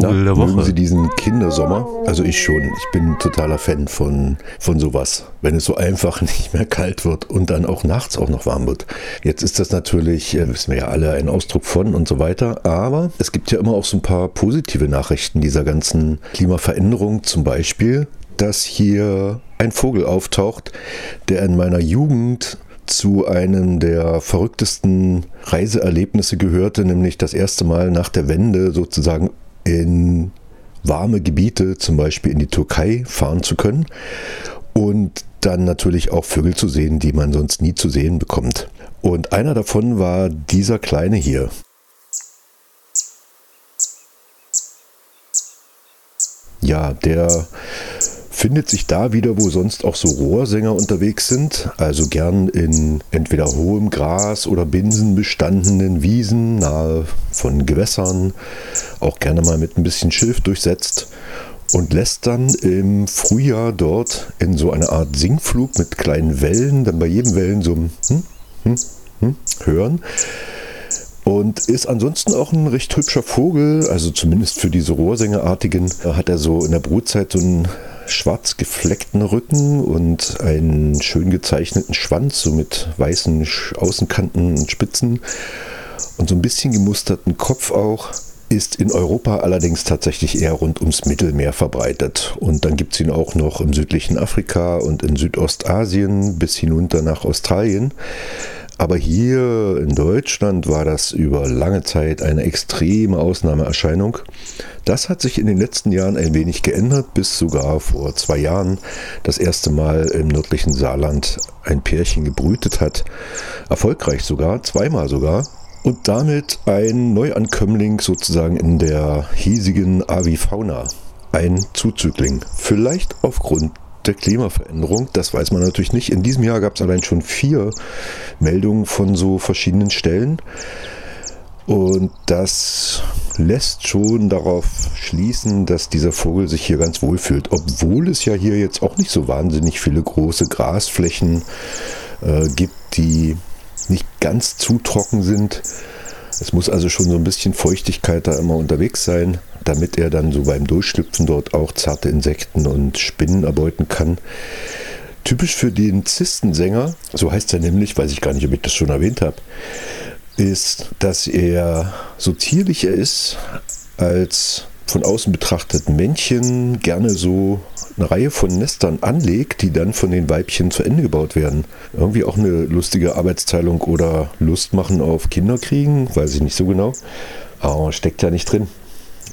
Vogel Na, der Woche. Mögen Sie diesen Kindersommer? Also ich schon. Ich bin totaler Fan von, von sowas. Wenn es so einfach nicht mehr kalt wird und dann auch nachts auch noch warm wird. Jetzt ist das natürlich, äh, wissen wir ja alle, ein Ausdruck von und so weiter. Aber es gibt ja immer auch so ein paar positive Nachrichten dieser ganzen Klimaveränderung. Zum Beispiel, dass hier ein Vogel auftaucht, der in meiner Jugend zu einem der verrücktesten Reiseerlebnisse gehörte, nämlich das erste Mal nach der Wende sozusagen in warme Gebiete, zum Beispiel in die Türkei, fahren zu können und dann natürlich auch Vögel zu sehen, die man sonst nie zu sehen bekommt. Und einer davon war dieser kleine hier. Ja, der findet sich da wieder, wo sonst auch so Rohrsänger unterwegs sind, also gern in entweder hohem Gras oder Binsen bestandenen Wiesen nahe von Gewässern, auch gerne mal mit ein bisschen Schilf durchsetzt. Und lässt dann im Frühjahr dort in so einer Art Singflug mit kleinen Wellen, dann bei jedem Wellen so ein hm, hm, hm, hören. Und ist ansonsten auch ein recht hübscher Vogel, also zumindest für diese Rohrsängerartigen hat er so in der Brutzeit so einen schwarz gefleckten Rücken und einen schön gezeichneten Schwanz, so mit weißen Außenkanten und Spitzen und so ein bisschen gemusterten Kopf auch ist in Europa allerdings tatsächlich eher rund ums Mittelmeer verbreitet. Und dann gibt es ihn auch noch im südlichen Afrika und in Südostasien bis hinunter nach Australien. Aber hier in Deutschland war das über lange Zeit eine extreme Ausnahmeerscheinung. Das hat sich in den letzten Jahren ein wenig geändert, bis sogar vor zwei Jahren das erste Mal im nördlichen Saarland ein Pärchen gebrütet hat. Erfolgreich sogar, zweimal sogar. Und damit ein Neuankömmling sozusagen in der hiesigen Avifauna. Ein Zuzügling. Vielleicht aufgrund der Klimaveränderung. Das weiß man natürlich nicht. In diesem Jahr gab es allein schon vier Meldungen von so verschiedenen Stellen. Und das lässt schon darauf schließen, dass dieser Vogel sich hier ganz wohl fühlt. Obwohl es ja hier jetzt auch nicht so wahnsinnig viele große Grasflächen äh, gibt, die nicht ganz zu trocken sind. Es muss also schon so ein bisschen Feuchtigkeit da immer unterwegs sein, damit er dann so beim Durchschlüpfen dort auch zarte Insekten und Spinnen erbeuten kann. Typisch für den Zistensänger, so heißt er nämlich, weiß ich gar nicht, ob ich das schon erwähnt habe, ist, dass er so zierlich er ist als von außen betrachtet Männchen gerne so eine Reihe von Nestern anlegt, die dann von den Weibchen zu Ende gebaut werden. Irgendwie auch eine lustige Arbeitsteilung oder Lust machen auf Kinder kriegen, weiß ich nicht so genau. Aber steckt ja nicht drin.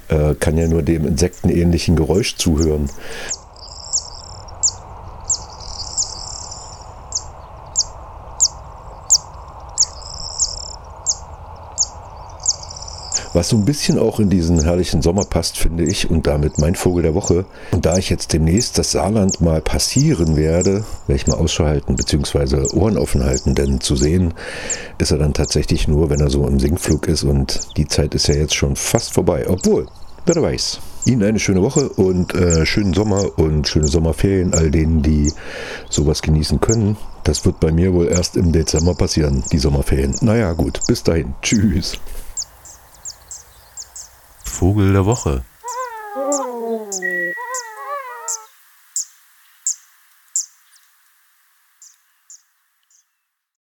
Äh, kann ja nur dem insektenähnlichen Geräusch zuhören. Was so ein bisschen auch in diesen herrlichen Sommer passt, finde ich, und damit mein Vogel der Woche. Und da ich jetzt demnächst das Saarland mal passieren werde, werde ich mal Ausschau halten, beziehungsweise Ohren offen halten, denn zu sehen ist er dann tatsächlich nur, wenn er so im Sinkflug ist und die Zeit ist ja jetzt schon fast vorbei. Obwohl, wer weiß. Ihnen eine schöne Woche und äh, schönen Sommer und schöne Sommerferien all denen, die sowas genießen können. Das wird bei mir wohl erst im Dezember passieren, die Sommerferien. Naja, gut, bis dahin. Tschüss. Vogel der Woche.